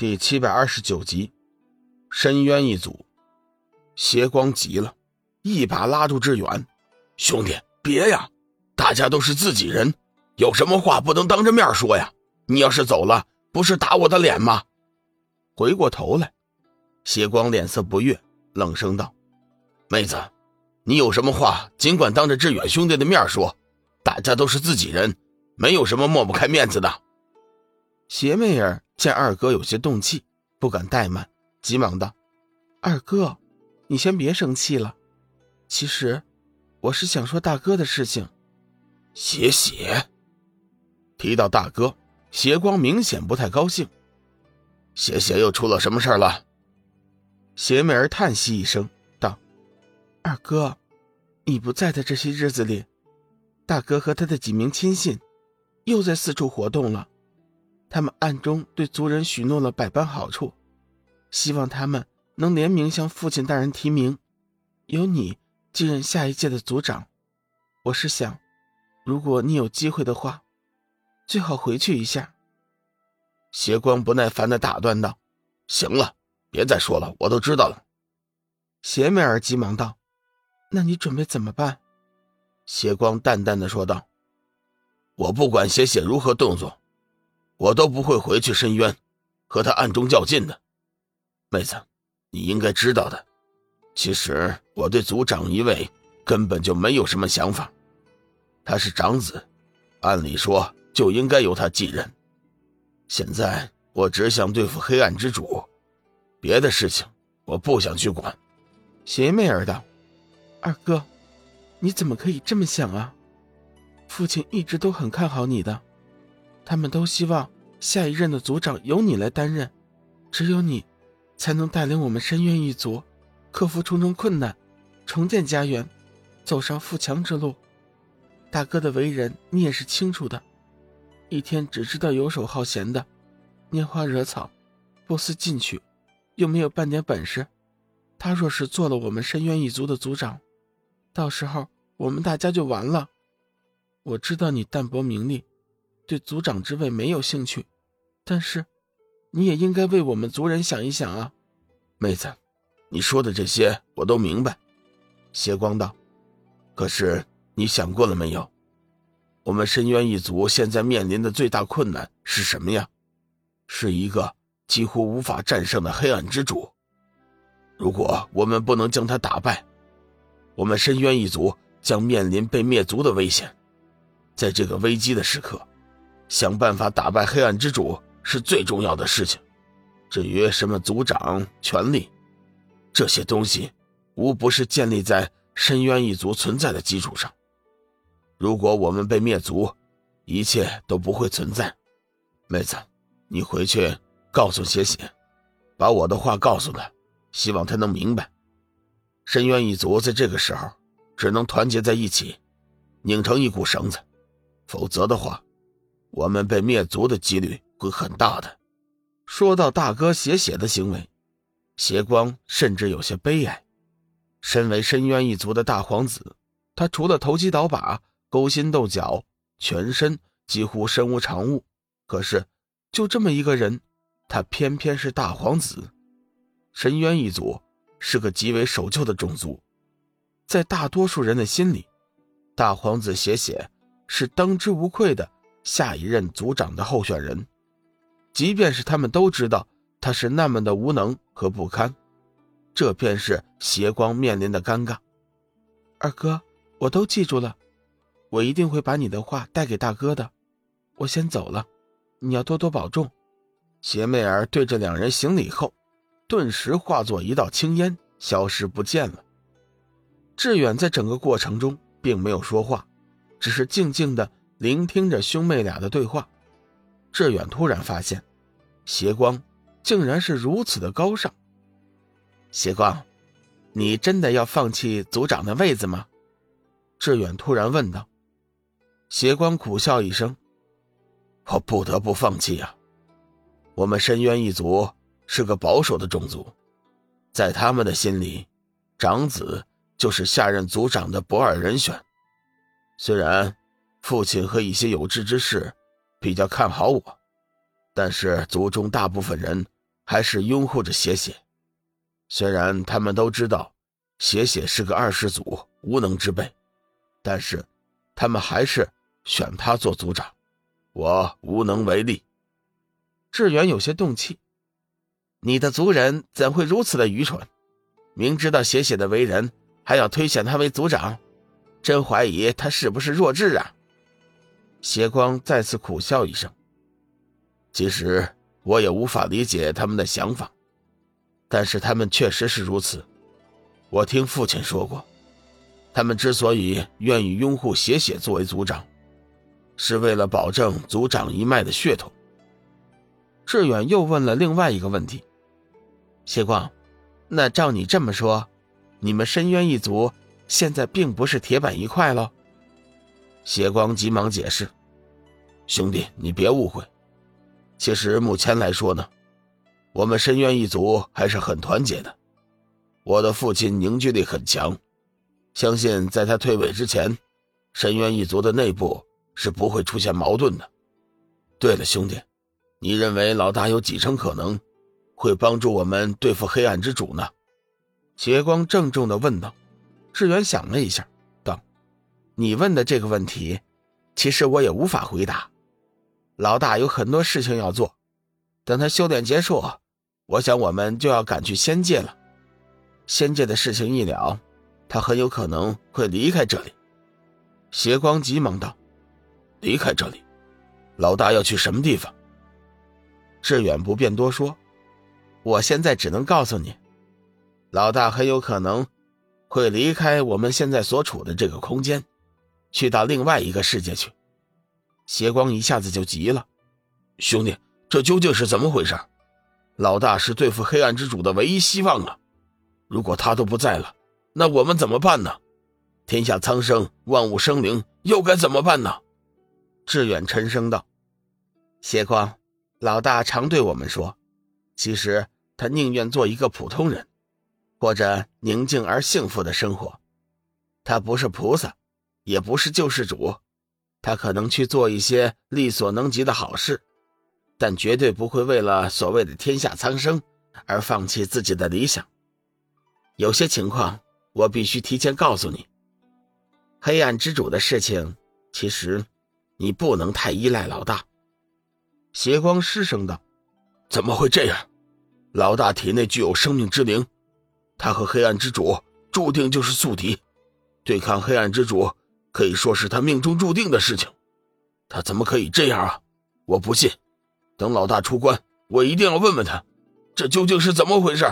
第七百二十九集，深渊一族，邪光急了，一把拉住志远：“兄弟，别呀！大家都是自己人，有什么话不能当着面说呀？你要是走了，不是打我的脸吗？”回过头来，邪光脸色不悦，冷声道：“妹子，你有什么话尽管当着志远兄弟的面说，大家都是自己人，没有什么抹不开面子的。”邪妹儿。见二哥有些动气，不敢怠慢，急忙道：“二哥，你先别生气了。其实，我是想说大哥的事情。”邪邪提到大哥，邪光明显不太高兴。邪邪又出了什么事了？邪魅儿叹息一声道：“二哥，你不在的这些日子里，大哥和他的几名亲信又在四处活动了。”他们暗中对族人许诺了百般好处，希望他们能联名向父亲大人提名，由你继任下一届的族长。我是想，如果你有机会的话，最好回去一下。邪光不耐烦的打断道：“行了，别再说了，我都知道了。”邪美儿急忙道：“那你准备怎么办？”邪光淡淡的说道：“我不管邪血如何动作。”我都不会回去深渊，和他暗中较劲的，妹子，你应该知道的。其实我对族长一位根本就没有什么想法，他是长子，按理说就应该由他继任。现在我只想对付黑暗之主，别的事情我不想去管。邪魅儿道：“二哥，你怎么可以这么想啊？父亲一直都很看好你的。”他们都希望下一任的族长由你来担任，只有你，才能带领我们深渊一族，克服重重困难，重建家园，走上富强之路。大哥的为人你也是清楚的，一天只知道游手好闲的，拈花惹草，不思进取，又没有半点本事。他若是做了我们深渊一族的族长，到时候我们大家就完了。我知道你淡泊名利。对族长之位没有兴趣，但是，你也应该为我们族人想一想啊，妹子，你说的这些我都明白。邪光道，可是你想过了没有？我们深渊一族现在面临的最大困难是什么呀？是一个几乎无法战胜的黑暗之主。如果我们不能将他打败，我们深渊一族将面临被灭族的危险。在这个危机的时刻。想办法打败黑暗之主是最重要的事情。至于什么族长、权力，这些东西，无不是建立在深渊一族存在的基础上。如果我们被灭族，一切都不会存在。妹子，你回去告诉邪邪，把我的话告诉他，希望他能明白。深渊一族在这个时候只能团结在一起，拧成一股绳子，否则的话。我们被灭族的几率会很大的。说到大哥邪血的行为，邪光甚至有些悲哀。身为深渊一族的大皇子，他除了投机倒把、勾心斗角，全身几乎身无长物。可是，就这么一个人，他偏偏是大皇子。深渊一族是个极为守旧的种族，在大多数人的心里，大皇子邪血是当之无愧的。下一任族长的候选人，即便是他们都知道他是那么的无能和不堪，这便是邪光面临的尴尬。二哥，我都记住了，我一定会把你的话带给大哥的。我先走了，你要多多保重。邪媚儿对着两人行礼后，顿时化作一道青烟，消失不见了。志远在整个过程中并没有说话，只是静静的。聆听着兄妹俩的对话，志远突然发现，邪光竟然是如此的高尚。邪光，你真的要放弃族长的位子吗？志远突然问道。邪光苦笑一声：“我不得不放弃啊。我们深渊一族是个保守的种族，在他们的心里，长子就是下任族长的不二人选。虽然……”父亲和一些有志之士比较看好我，但是族中大部分人还是拥护着血血。虽然他们都知道血血是个二世祖，无能之辈，但是他们还是选他做族长，我无能为力。志远有些动气：“你的族人怎会如此的愚蠢？明知道血血的为人，还要推选他为族长，真怀疑他是不是弱智啊？”邪光再次苦笑一声：“其实我也无法理解他们的想法，但是他们确实是如此。我听父亲说过，他们之所以愿意拥护血血作为族长，是为了保证族长一脉的血统。”志远又问了另外一个问题：“邪光，那照你这么说，你们深渊一族现在并不是铁板一块喽？”邪光急忙解释：“兄弟，你别误会。其实目前来说呢，我们深渊一族还是很团结的。我的父亲凝聚力很强，相信在他退位之前，深渊一族的内部是不会出现矛盾的。对了，兄弟。”你认为老大有几成可能会帮助我们对付黑暗之主呢？邪光郑重的问道。志远想了一下，：“你问的这个问题，其实我也无法回答。老大有很多事情要做，等他修炼结束，我想我们就要赶去仙界了。仙界的事情一了，他很有可能会离开这里。”邪光急忙道：“离开这里？老大要去什么地方？”志远不便多说，我现在只能告诉你，老大很有可能会离开我们现在所处的这个空间，去到另外一个世界去。邪光一下子就急了：“兄弟，这究竟是怎么回事？老大是对付黑暗之主的唯一希望啊！如果他都不在了，那我们怎么办呢？天下苍生，万物生灵，又该怎么办呢？”志远沉声道：“邪光。”老大常对我们说：“其实他宁愿做一个普通人，过着宁静而幸福的生活。他不是菩萨，也不是救世主，他可能去做一些力所能及的好事，但绝对不会为了所谓的天下苍生而放弃自己的理想。有些情况，我必须提前告诉你。黑暗之主的事情，其实你不能太依赖老大。”邪光失声道：“怎么会这样？老大体内具有生命之灵，他和黑暗之主注定就是宿敌，对抗黑暗之主可以说是他命中注定的事情。他怎么可以这样啊？我不信！等老大出关，我一定要问问他，这究竟是怎么回事。”